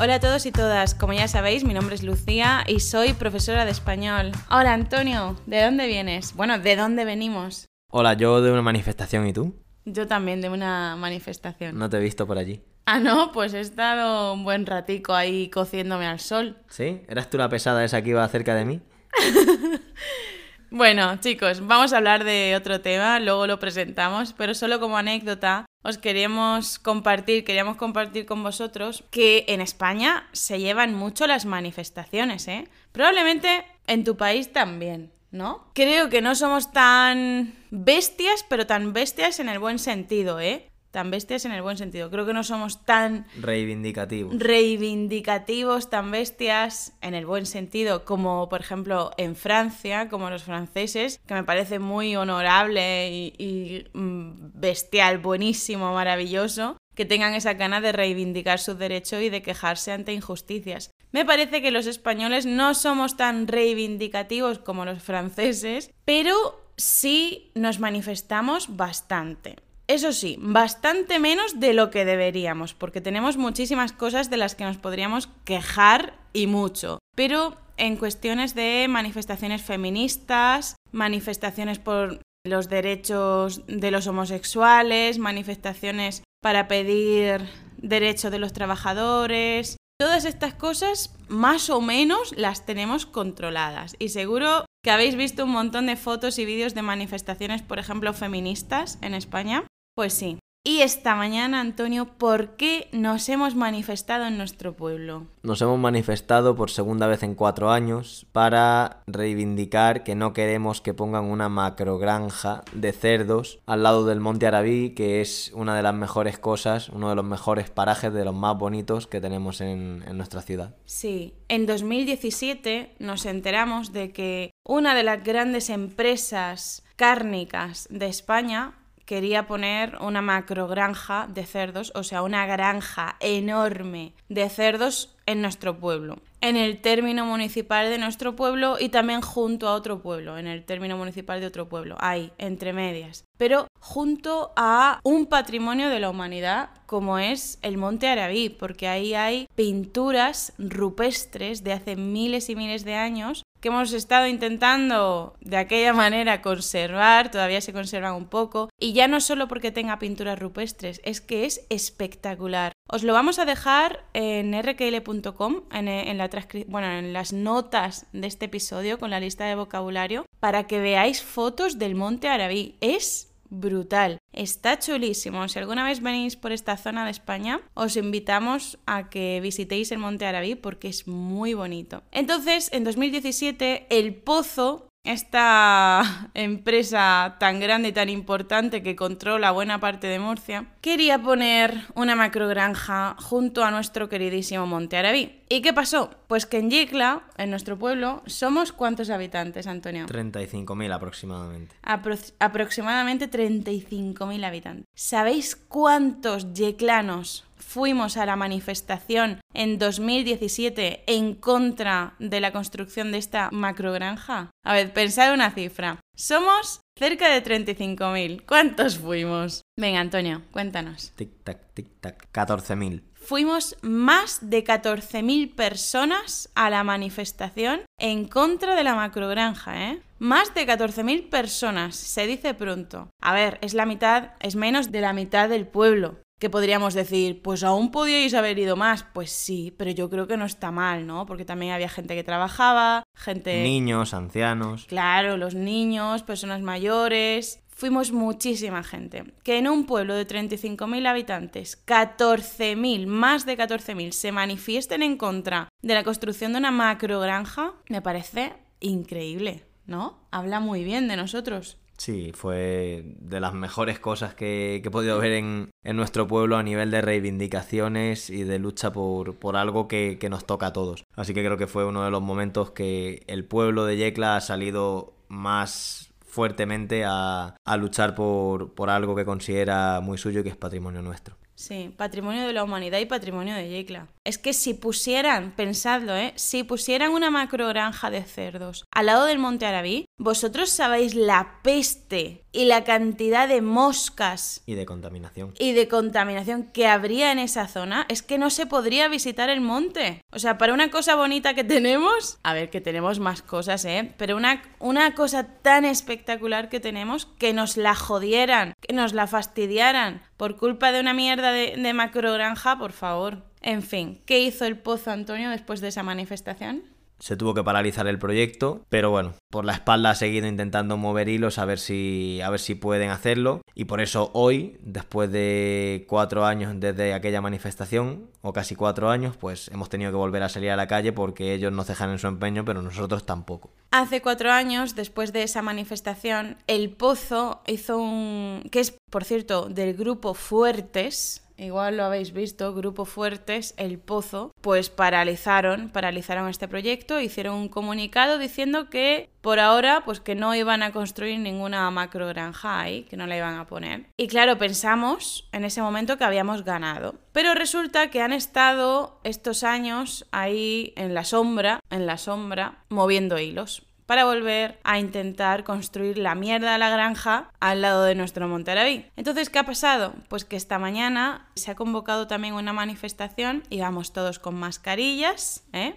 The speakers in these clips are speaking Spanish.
Hola a todos y todas, como ya sabéis, mi nombre es Lucía y soy profesora de español. Hola Antonio, ¿de dónde vienes? Bueno, ¿de dónde venimos? Hola, yo de una manifestación y tú. Yo también de una manifestación. No te he visto por allí. Ah, no, pues he estado un buen ratico ahí cociéndome al sol. ¿Sí? ¿Eras tú la pesada esa que iba cerca de mí? Bueno, chicos, vamos a hablar de otro tema, luego lo presentamos, pero solo como anécdota os queríamos compartir, queríamos compartir con vosotros que en España se llevan mucho las manifestaciones, ¿eh? Probablemente en tu país también, ¿no? Creo que no somos tan bestias, pero tan bestias en el buen sentido, ¿eh? Tan bestias en el buen sentido. Creo que no somos tan Reivindicativo. reivindicativos, tan bestias en el buen sentido, como por ejemplo en Francia, como los franceses, que me parece muy honorable y, y, mm, bestial, buenísimo, maravilloso, que tengan esa gana de reivindicar sus derechos y de quejarse ante injusticias. Me parece que los españoles no somos tan reivindicativos como los franceses, pero sí nos manifestamos bastante. Eso sí, bastante menos de lo que deberíamos, porque tenemos muchísimas cosas de las que nos podríamos quejar y mucho. Pero en cuestiones de manifestaciones feministas, manifestaciones por los derechos de los homosexuales, manifestaciones para pedir derecho de los trabajadores, todas estas cosas más o menos las tenemos controladas. Y seguro que habéis visto un montón de fotos y vídeos de manifestaciones, por ejemplo, feministas en España. Pues sí. Y esta mañana, Antonio, ¿por qué nos hemos manifestado en nuestro pueblo? Nos hemos manifestado por segunda vez en cuatro años para reivindicar que no queremos que pongan una macrogranja de cerdos al lado del Monte Arabí, que es una de las mejores cosas, uno de los mejores parajes, de los más bonitos que tenemos en, en nuestra ciudad. Sí, en 2017 nos enteramos de que una de las grandes empresas cárnicas de España quería poner una macrogranja de cerdos, o sea, una granja enorme de cerdos en nuestro pueblo, en el término municipal de nuestro pueblo y también junto a otro pueblo, en el término municipal de otro pueblo, ahí, entre medias, pero junto a un patrimonio de la humanidad como es el Monte Arabí, porque ahí hay pinturas rupestres de hace miles y miles de años que hemos estado intentando de aquella manera conservar, todavía se conservan un poco, y ya no solo porque tenga pinturas rupestres, es que es espectacular. Os lo vamos a dejar en rkl.com, en, en, la bueno, en las notas de este episodio con la lista de vocabulario, para que veáis fotos del Monte Arabí. Es brutal. Está chulísimo. Si alguna vez venís por esta zona de España, os invitamos a que visitéis el Monte Arabí porque es muy bonito. Entonces, en 2017, el Pozo esta empresa tan grande y tan importante que controla buena parte de Murcia, quería poner una macrogranja junto a nuestro queridísimo Monte Arabí. ¿Y qué pasó? Pues que en Yecla, en nuestro pueblo, somos cuántos habitantes, Antonio? 35.000 aproximadamente. Apro aproximadamente 35.000 habitantes. ¿Sabéis cuántos yeclanos fuimos a la manifestación en 2017 en contra de la construcción de esta macrogranja? A ver, pensad una cifra. Somos cerca de 35.000. ¿Cuántos fuimos? Venga, Antonio, cuéntanos. Tic-tac, tic-tac. 14.000. Fuimos más de 14.000 personas a la manifestación en contra de la macrogranja, ¿eh? Más de 14.000 personas, se dice pronto. A ver, es la mitad, es menos de la mitad del pueblo que podríamos decir, pues aún podíais haber ido más. Pues sí, pero yo creo que no está mal, ¿no? Porque también había gente que trabajaba, gente... Niños, ancianos. Claro, los niños, personas mayores. Fuimos muchísima gente. Que en un pueblo de 35.000 habitantes, 14.000, más de 14.000, se manifiesten en contra de la construcción de una macrogranja, me parece increíble, ¿no? Habla muy bien de nosotros. Sí, fue de las mejores cosas que, que he podido ver en, en, nuestro pueblo a nivel de reivindicaciones y de lucha por, por algo que, que, nos toca a todos. Así que creo que fue uno de los momentos que el pueblo de Yecla ha salido más fuertemente a, a luchar por, por algo que considera muy suyo y que es patrimonio nuestro. Sí, patrimonio de la humanidad y patrimonio de Yecla. Es que si pusieran, pensadlo, ¿eh? Si pusieran una macrogranja de cerdos al lado del Monte Arabí, vosotros sabéis la peste y la cantidad de moscas Y de contaminación. y de contaminación que habría en esa zona es que no se podría visitar el monte. O sea, para una cosa bonita que tenemos, a ver, que tenemos más cosas, ¿eh? Pero una, una cosa tan espectacular que tenemos, que nos la jodieran, que nos la fastidiaran por culpa de una mierda de, de macrogranja, por favor. En fin, ¿qué hizo el Pozo Antonio después de esa manifestación? Se tuvo que paralizar el proyecto, pero bueno, por la espalda ha seguido intentando mover hilos a ver si, a ver si pueden hacerlo. Y por eso hoy, después de cuatro años desde aquella manifestación, o casi cuatro años, pues hemos tenido que volver a salir a la calle porque ellos nos dejan en su empeño, pero nosotros tampoco. Hace cuatro años, después de esa manifestación, el Pozo hizo un... que es, por cierto, del grupo Fuertes, igual lo habéis visto, Grupo Fuertes, El Pozo, pues paralizaron, paralizaron este proyecto, hicieron un comunicado diciendo que por ahora, pues que no iban a construir ninguna macrogranja ahí, que no la iban a poner. Y claro, pensamos en ese momento que habíamos ganado. Pero resulta que han estado estos años ahí en la sombra, en la sombra, moviendo hilos para volver a intentar construir la mierda de la granja al lado de nuestro Monterrey. Entonces, ¿qué ha pasado? Pues que esta mañana se ha convocado también una manifestación y vamos todos con mascarillas, ¿eh?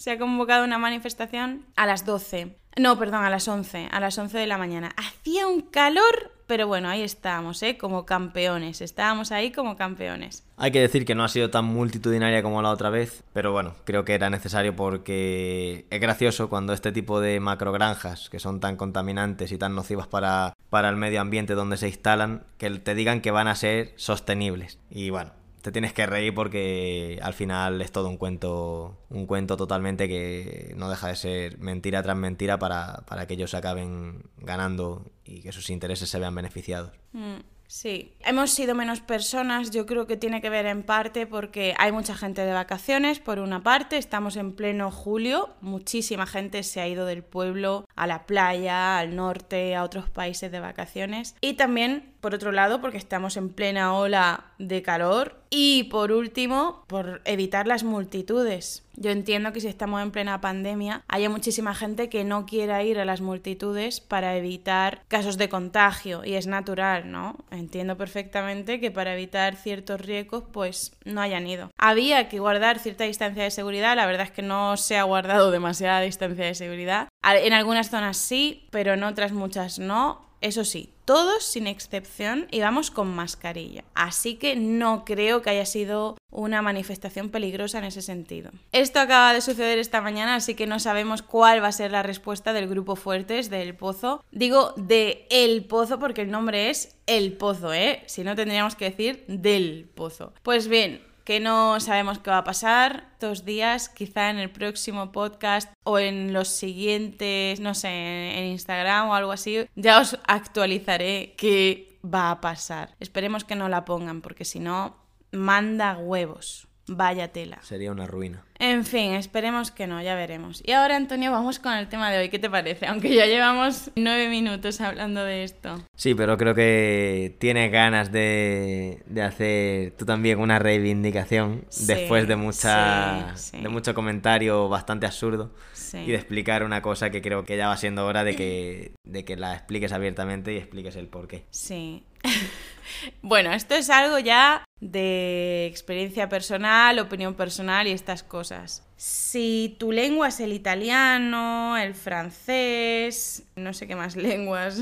Se ha convocado una manifestación a las 12. No, perdón, a las 11. A las 11 de la mañana. Hacía un calor, pero bueno, ahí estábamos, ¿eh? Como campeones. Estábamos ahí como campeones. Hay que decir que no ha sido tan multitudinaria como la otra vez, pero bueno, creo que era necesario porque es gracioso cuando este tipo de macrogranjas, que son tan contaminantes y tan nocivas para, para el medio ambiente donde se instalan, que te digan que van a ser sostenibles. Y bueno, te tienes que reír porque al final es todo un cuento, un cuento totalmente que no deja de ser mentira tras mentira para, para que ellos acaben ganando y que sus intereses se vean beneficiados. Mm, sí, hemos sido menos personas, yo creo que tiene que ver en parte porque hay mucha gente de vacaciones, por una parte, estamos en pleno julio, muchísima gente se ha ido del pueblo a la playa, al norte, a otros países de vacaciones y también por otro lado, porque estamos en plena ola de calor. Y por último, por evitar las multitudes. Yo entiendo que si estamos en plena pandemia, haya muchísima gente que no quiera ir a las multitudes para evitar casos de contagio. Y es natural, ¿no? Entiendo perfectamente que para evitar ciertos riesgos, pues no hayan ido. Había que guardar cierta distancia de seguridad. La verdad es que no se ha guardado demasiada distancia de seguridad. En algunas zonas sí, pero en otras muchas no. Eso sí, todos sin excepción íbamos con mascarilla. Así que no creo que haya sido una manifestación peligrosa en ese sentido. Esto acaba de suceder esta mañana, así que no sabemos cuál va a ser la respuesta del grupo Fuertes del Pozo. Digo de El Pozo porque el nombre es El Pozo, ¿eh? Si no tendríamos que decir del Pozo. Pues bien, que no sabemos qué va a pasar dos días, quizá en el próximo podcast o en los siguientes, no sé, en Instagram o algo así, ya os actualizaré qué va a pasar. Esperemos que no la pongan, porque si no, manda huevos. Vaya tela. Sería una ruina. En fin, esperemos que no, ya veremos. Y ahora, Antonio, vamos con el tema de hoy. ¿Qué te parece? Aunque ya llevamos nueve minutos hablando de esto. Sí, pero creo que tienes ganas de, de hacer tú también una reivindicación Sí, después de, mucha, sí, sí. de mucho comentario bastante absurdo Sí. y de explicar una cosa que creo que ya va siendo hora de que, de que la expliques abiertamente y expliques el porqué. Sí. bueno, esto es algo ya de experiencia personal, opinión personal y estas cosas. Si tu lengua es el italiano, el francés, no sé qué más lenguas.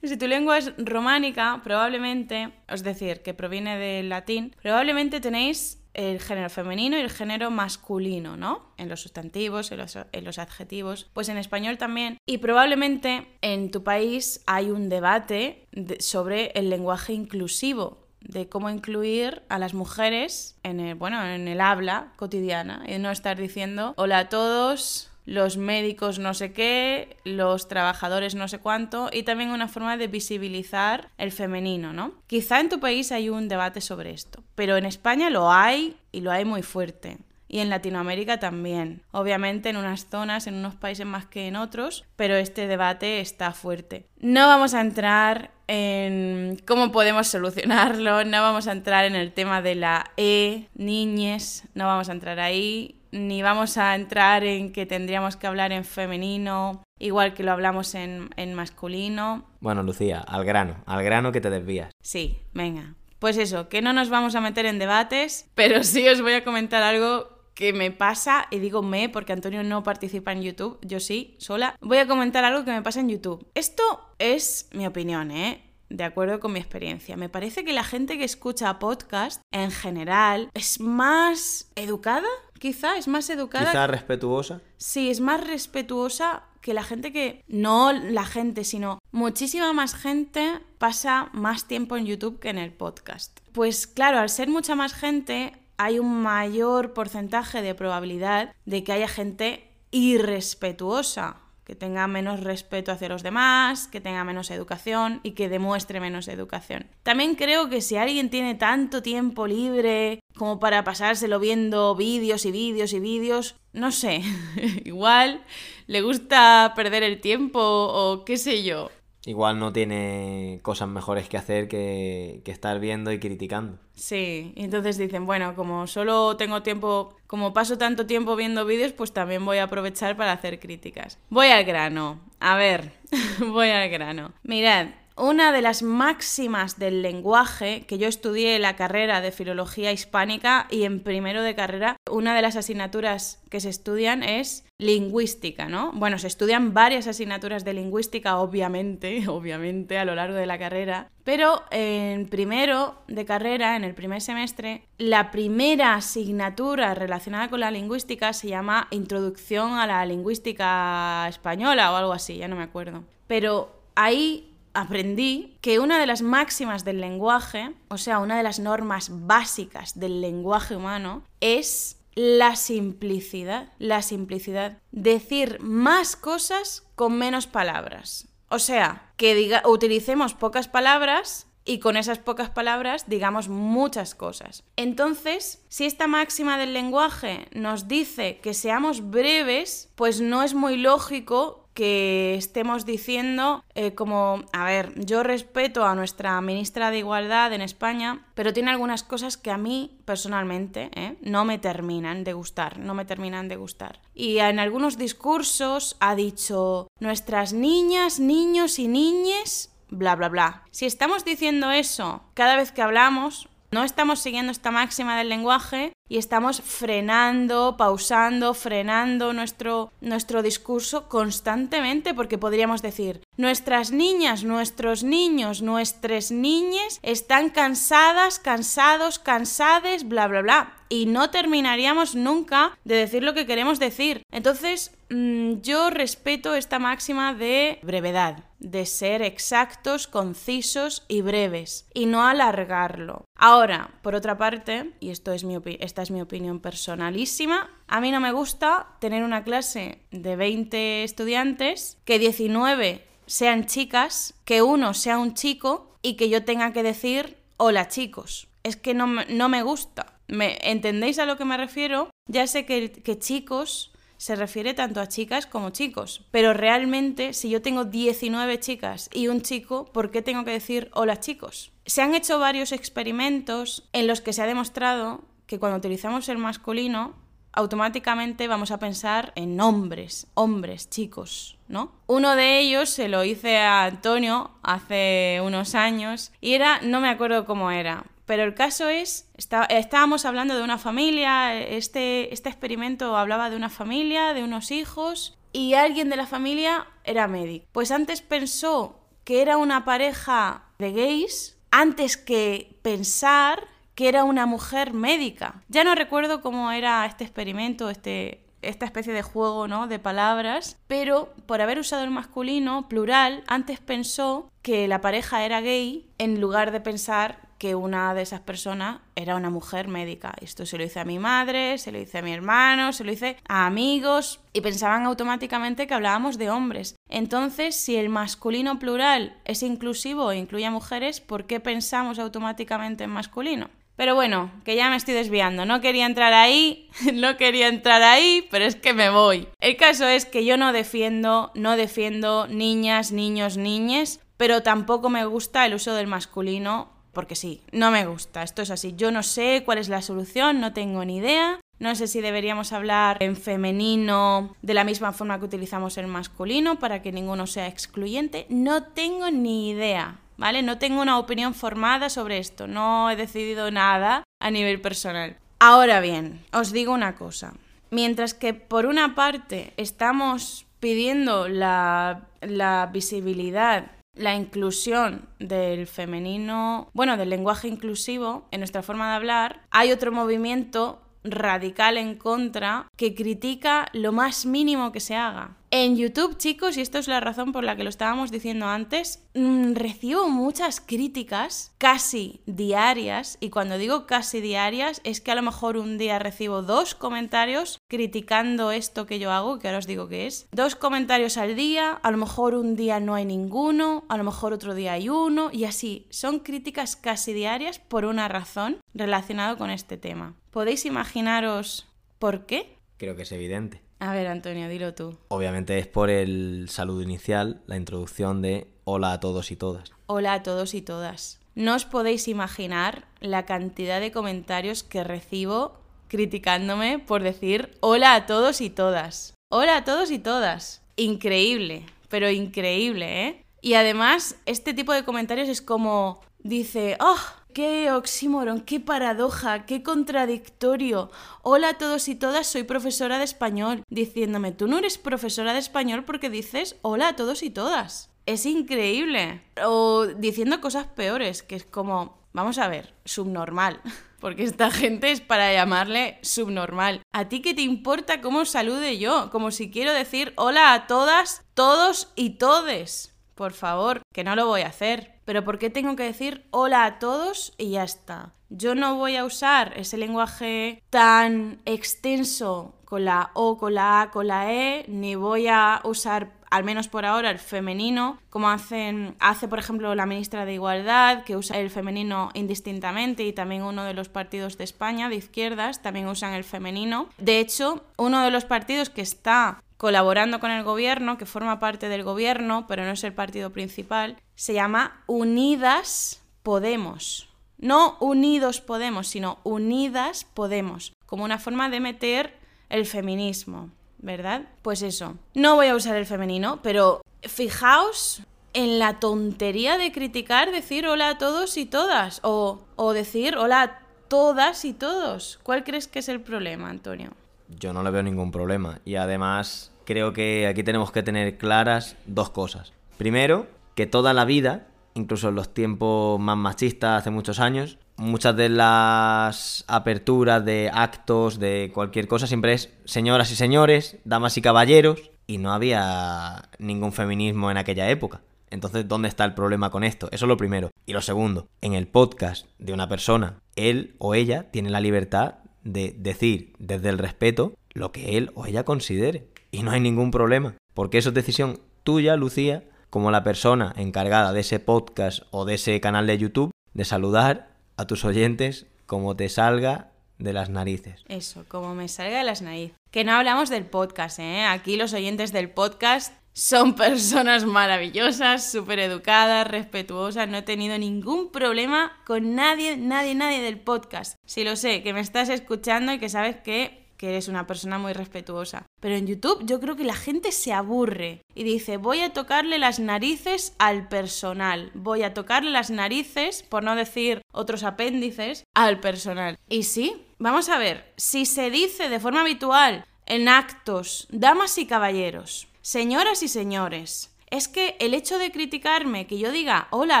Si tu lengua es románica, probablemente, es decir, que proviene del latín, probablemente tenéis el género femenino y el género masculino, ¿no? En los sustantivos, en los, en los adjetivos, pues en español también. Y probablemente en tu país hay un debate de- sobre el lenguaje inclusivo, de cómo incluir a las mujeres en el, bueno, en el habla cotidiana y no estar diciendo hola a todos, los médicos no sé qué, los trabajadores no sé cuánto, y también una forma de visibilizar el femenino, ¿no? Quizá en tu país hay un debate sobre esto, pero en España lo hay y lo hay muy fuerte. Y en Latinoamérica también. Obviamente en unas zonas, en unos países más que en otros, pero este debate está fuerte. No vamos a entrar en cómo podemos solucionarlo, no vamos a entrar en el tema de la E, niñes, no vamos a entrar ahí. Ni vamos a entrar en que tendríamos que hablar en femenino, igual que lo hablamos en, en masculino. Bueno, Lucía, al grano, al grano que te desvías. Sí, venga. Pues eso, que no nos vamos a meter en debates, pero sí os voy a comentar algo que me pasa, y digo me porque Antonio no participa en YouTube, yo sí, sola. Voy a comentar algo que me pasa en YouTube. Esto es mi opinión, ¿eh? De acuerdo con mi experiencia. Me parece que la gente que escucha podcast en general es más educada, quizá, es más educada. Quizá respetuosa. Sí, es más respetuosa que la gente que, no la gente, sino muchísima más gente pasa más tiempo en YouTube que en el podcast. Pues claro, al ser mucha más gente, hay un mayor porcentaje de probabilidad de que haya gente irrespetuosa que tenga menos respeto hacia los demás, que tenga menos educación y que demuestre menos educación. También creo que si alguien tiene tanto tiempo libre como para pasárselo viendo vídeos y vídeos y vídeos, no sé, igual le gusta perder el tiempo o qué sé yo. Igual no tiene cosas mejores que hacer que, que estar viendo y criticando. Sí, y entonces dicen, bueno, como solo tengo tiempo, como paso tanto tiempo viendo vídeos, pues también voy a aprovechar para hacer críticas. Voy al grano. A ver, voy al grano. Mirad, una de las máximas del lenguaje, que yo estudié la carrera de filología hispánica y en primero de carrera, una de las asignaturas que se estudian es lingüística, ¿no? Bueno, se estudian varias asignaturas de lingüística, obviamente, obviamente, a lo largo de la carrera, pero en primero de carrera, en el primer semestre, la primera asignatura relacionada con la lingüística se llama Introducción a la Lingüística Española o algo así, ya no me acuerdo. Pero ahí aprendí que una de las máximas del lenguaje, o sea, una de las normas básicas del lenguaje humano, es la simplicidad. La simplicidad. Decir más cosas con menos palabras. O sea, que diga, utilicemos pocas palabras y con esas pocas palabras digamos muchas cosas. Entonces, si esta máxima del lenguaje nos dice que seamos breves, pues no es muy lógico que estemos diciendo eh, como, a ver, yo respeto a nuestra ministra de Igualdad en España, pero tiene algunas cosas que a mí personalmente eh, no me terminan de gustar, no me terminan de gustar. Y en algunos discursos ha dicho, nuestras niñas, niños y niñes, bla, bla, bla. Si estamos diciendo eso cada vez que hablamos, no estamos siguiendo esta máxima del lenguaje y estamos frenando, pausando, frenando nuestro, nuestro discurso constantemente porque podríamos decir, nuestras niñas, nuestros niños, nuestras niñas están cansadas, cansados, cansades, bla, bla, bla. Y no terminaríamos nunca de decir lo que queremos decir. Entonces, mm, yo respeto esta máxima de brevedad de ser exactos, concisos y breves, y no alargarlo. Ahora, por otra parte, y esto es mi esta es mi opinión personalísima, a mí no me gusta tener una clase de 20 estudiantes, que 19 sean chicas, que uno sea un chico y que yo tenga que decir hola chicos. Es que no, no me gusta. ¿Me, ¿Entendéis a lo que me refiero? Ya sé que, que chicos se refiere tanto a chicas como chicos. Pero realmente, si yo tengo 19 chicas y un chico, ¿por qué tengo que decir hola chicos? Se han hecho varios experimentos en los que se ha demostrado que cuando utilizamos el masculino, automáticamente vamos a pensar en hombres, hombres, chicos, ¿no? Uno de ellos se lo hice a Antonio hace unos años y era, no me acuerdo cómo era, pero el caso es, estábamos hablando de una familia, este, este experimento hablaba de una familia, de unos hijos, y alguien de la familia era médico. Pues antes pensó que era una pareja de gays, antes que pensar que era una mujer médica. Ya no recuerdo cómo era este experimento, este, esta especie de juego ¿no? de palabras, pero por haber usado el masculino plural, antes pensó que la pareja era gay en lugar de pensar que una de esas personas era una mujer médica. Esto se lo hice a mi madre, se lo hice a mi hermano, se lo hice a amigos y pensaban automáticamente que hablábamos de hombres. Entonces, si el masculino plural es inclusivo e incluye a mujeres, ¿por qué pensamos automáticamente en masculino? Pero bueno, que ya me estoy desviando. No quería entrar ahí, no quería entrar ahí, pero es que me voy. El caso es que yo no defiendo, no defiendo niñas, niños, niñes, pero tampoco me gusta el uso del masculino porque sí, no me gusta, esto es así. Yo no sé cuál es la solución, no tengo ni idea, No sé si deberíamos hablar en femenino de la misma forma que utilizamos el masculino para que ninguno sea excluyente. No tengo ni idea, ¿vale? No tengo una opinión formada sobre esto. No he decidido nada a nivel personal. Ahora bien, os digo una cosa. Mientras que por una parte estamos pidiendo la, la visibilidad la inclusión del femenino, bueno, del lenguaje inclusivo en nuestra forma de hablar, hay otro movimiento radical en contra que critica lo más mínimo que se haga. En YouTube, chicos, y esto es la razón por la que lo estábamos diciendo antes, mm, recibo muchas críticas casi diarias, y cuando digo casi diarias es que a lo mejor un día recibo dos comentarios criticando esto que yo hago, que ahora os digo que es. Dos comentarios al día, a lo mejor un día no hay ninguno, a lo mejor otro día hay uno, y así. Son críticas casi diarias por una razón relacionada con este tema. ¿Podéis imaginaros por qué? Creo que es evidente. A ver, Antonio, dilo tú. Obviamente es por el saludo inicial, la introducción de hola a todos y todas. Hola a todos y todas. No os podéis imaginar la cantidad de comentarios que recibo criticándome por decir hola a todos y todas. Hola a todos y todas. Increíble, pero increíble, ¿eh? Y además, este tipo de comentarios es como, dice, oh, Qué oxímoron, qué paradoja, qué contradictorio. Hola a todos y todas, soy profesora de español. Diciéndome, tú no eres profesora de español porque dices hola a todos y todas. Es increíble. O diciendo cosas peores, que es como, vamos a ver, subnormal. Porque esta gente es para llamarle subnormal. ¿A ti qué te importa cómo salude yo? Como si quiero decir hola a todas, todos y todes. Por favor, que no lo voy a hacer. Pero ¿por qué tengo que decir hola a todos y ya está? Yo no voy a usar ese lenguaje tan extenso con la O, con la A, con la E, ni voy a usar al menos por ahora, el femenino, como hace por ejemplo la ministra de Igualdad, que usa el femenino indistintamente, y también uno de los partidos de España, de izquierdas, también usan el femenino. De hecho, uno de los partidos que está colaborando con el gobierno, que forma parte del gobierno, pero no es el partido principal, se llama Unidas Podemos. No Unidos Podemos, sino Unidas Podemos, como una forma de meter el feminismo, ¿verdad? Pues eso. No voy a usar el femenino, pero fijaos en la tontería de criticar, decir hola a todos y todas, o, o decir hola a todas y todos. ¿Cuál crees que es el problema, Antonio? Yo no le veo ningún problema. Y además creo que aquí tenemos que tener claras dos cosas. Primero, que toda la vida, incluso en los tiempos más machistas, hace muchos años, muchas de las aperturas de actos, de cualquier cosa, siempre es señoras y señores, damas y caballeros, y no había ningún feminismo en aquella época. Entonces, ¿dónde está el problema con esto? Eso es lo primero. Y lo segundo, en el podcast de una persona, él o ella tiene la libertad de decir desde el respeto lo que él o ella considere. Y no hay ningún problema, porque eso es decisión tuya, Lucía, como la persona encargada de ese podcast o de ese canal de YouTube, de saludar a tus oyentes como te salga de las narices. Eso, como me salga de las narices. Que no hablamos del podcast, ¿eh? Aquí los oyentes del podcast son personas maravillosas, súper educadas, respetuosas. No he tenido ningún problema con nadie, nadie, nadie del podcast. Si lo sé, que me estás escuchando y que sabes que que eres una persona muy respetuosa. Pero en YouTube yo creo que la gente se aburre y dice, voy a tocarle las narices al personal, voy a tocarle las narices, por no decir otros apéndices, al personal. Y sí, vamos a ver, si se dice de forma habitual en actos, damas y caballeros, señoras y señores, es que el hecho de criticarme, que yo diga hola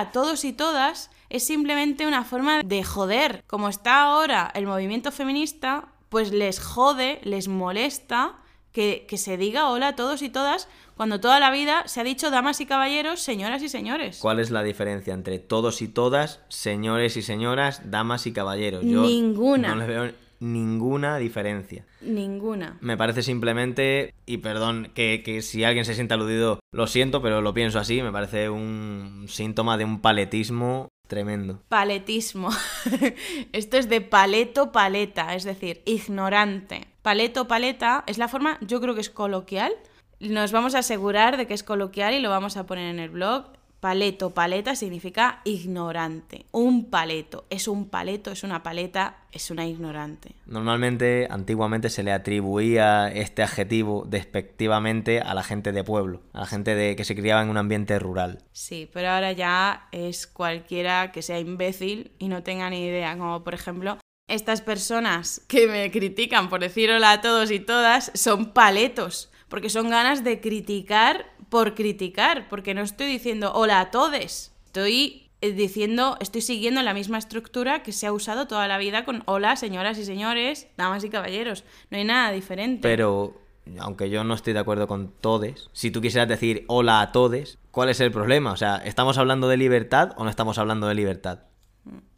a todos y todas, es simplemente una forma de joder. Como está ahora el movimiento feminista, pues les jode, les molesta que, se diga hola a todos y todas cuando toda la vida se ha dicho damas y caballeros, señoras y señores. ¿Cuál es la diferencia entre todos y todas, señores y señoras, damas y caballeros? ninguna. No le veo ninguna diferencia. Ninguna. Me parece simplemente, y perdón que, que, si alguien se siente aludido, lo siento, pero lo pienso así, me parece un síntoma de un paletismo Tremendo. Paletismo. Esto es de paleto paleta, es decir, ignorante. Paleto paleta es la forma, yo creo que es coloquial. Nos vamos a asegurar de que es coloquial y lo vamos a poner en el blog. Paleto, paleta significa ignorante. Un paleto. Es un paleto, es una paleta, es una ignorante. Normalmente, antiguamente se le atribuía este adjetivo despectivamente a la gente de pueblo, a la gente de, que se criaba en un ambiente rural. Sí, pero ahora ya es cualquiera que sea imbécil y no tenga ni idea, como por ejemplo estas personas que me critican por decir hola a todos y todas son paletos, porque son ganas de criticar por criticar, porque no estoy diciendo hola a todos. Estoy eh, diciendo, estoy siguiendo la misma estructura que se ha usado toda la vida con hola, señoras y señores, damas y caballeros. No hay nada diferente. Pero, aunque yo no estoy de acuerdo con todes, si tú quisieras decir hola a todes, ¿cuál es el problema? O sea, ¿estamos hablando de libertad o no estamos hablando de libertad?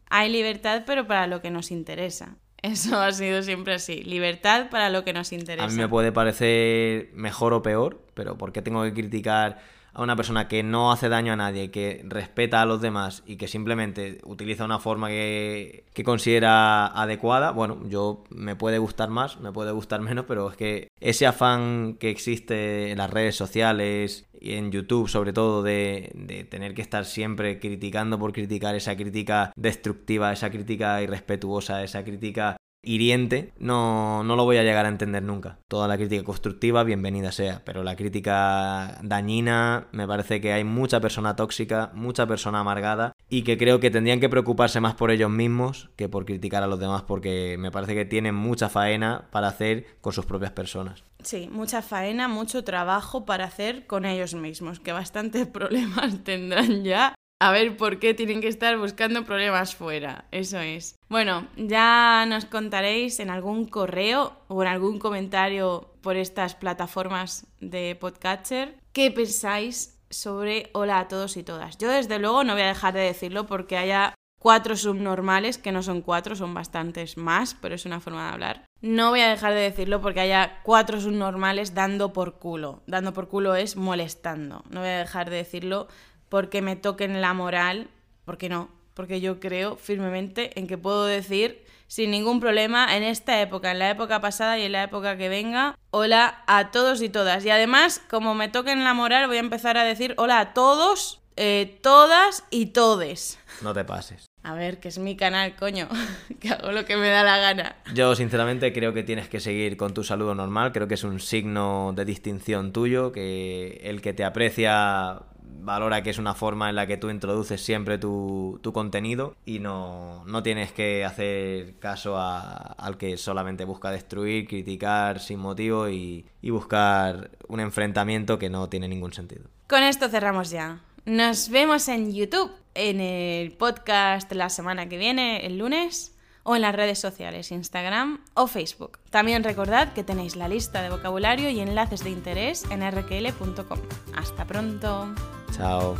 Hay libertad, pero para lo que nos interesa. Eso ha sido siempre así. Libertad para lo que nos interesa. A mí me puede parecer mejor o peor, pero ¿por qué tengo que criticar a una persona que no hace daño a nadie, que respeta a los demás y que simplemente utiliza una forma que, que, considera adecuada, bueno, yo me puede gustar más, me puede gustar menos, pero es que ese afán que existe en las redes sociales en YouTube sobre todo de, de tener que estar siempre criticando por criticar esa crítica destructiva, esa crítica irrespetuosa, esa crítica hiriente, no, no lo voy a llegar a entender nunca. Toda la crítica constructiva, bienvenida sea, pero la crítica dañina, me parece que hay mucha persona tóxica, mucha persona amargada y que creo que tendrían que preocuparse más por ellos mismos que por criticar a los demás, porque me parece que tienen mucha faena para hacer con sus propias personas. Sí, mucha faena, mucho trabajo para hacer con ellos mismos, que bastantes problemas tendrán ya a ver por qué tienen que estar buscando problemas fuera. Eso es. Bueno, ya nos contaréis en algún correo o en algún comentario por estas plataformas de podcatcher qué pensáis sobre hola a todos y todas. Yo desde luego no voy a dejar de decirlo porque haya cuatro subnormales, que no son cuatro, son bastantes más, pero es una forma de hablar. No voy a dejar de decirlo porque haya cuatro subnormales dando por culo. Dando por culo es molestando. No voy a dejar de decirlo porque me toquen la moral, porque no, porque yo creo firmemente en que puedo decir sin ningún problema en esta época, en la época pasada y en la época que venga, hola a todos y todas. Y además, como me toquen la moral, voy a empezar a decir hola a todos, eh, todas y todes. No te pases. A ver, que es mi canal, coño, que hago lo que me da la gana. Yo sinceramente creo que tienes que seguir con tu saludo normal, creo que es un signo de distinción tuyo, que el que te aprecia valora que es una forma en la que tú introduces siempre tu, contenido y no, tienes que hacer caso al que solamente busca destruir, criticar sin motivo y, y buscar un enfrentamiento que no tiene ningún sentido. Con esto cerramos ya. Nos vemos en YouTube, en el podcast la semana que viene, el lunes, o en las redes sociales, Instagram o Facebook. También recordad que tenéis la lista de vocabulario y enlaces de interés en rkl.com. Hasta pronto. Ciao.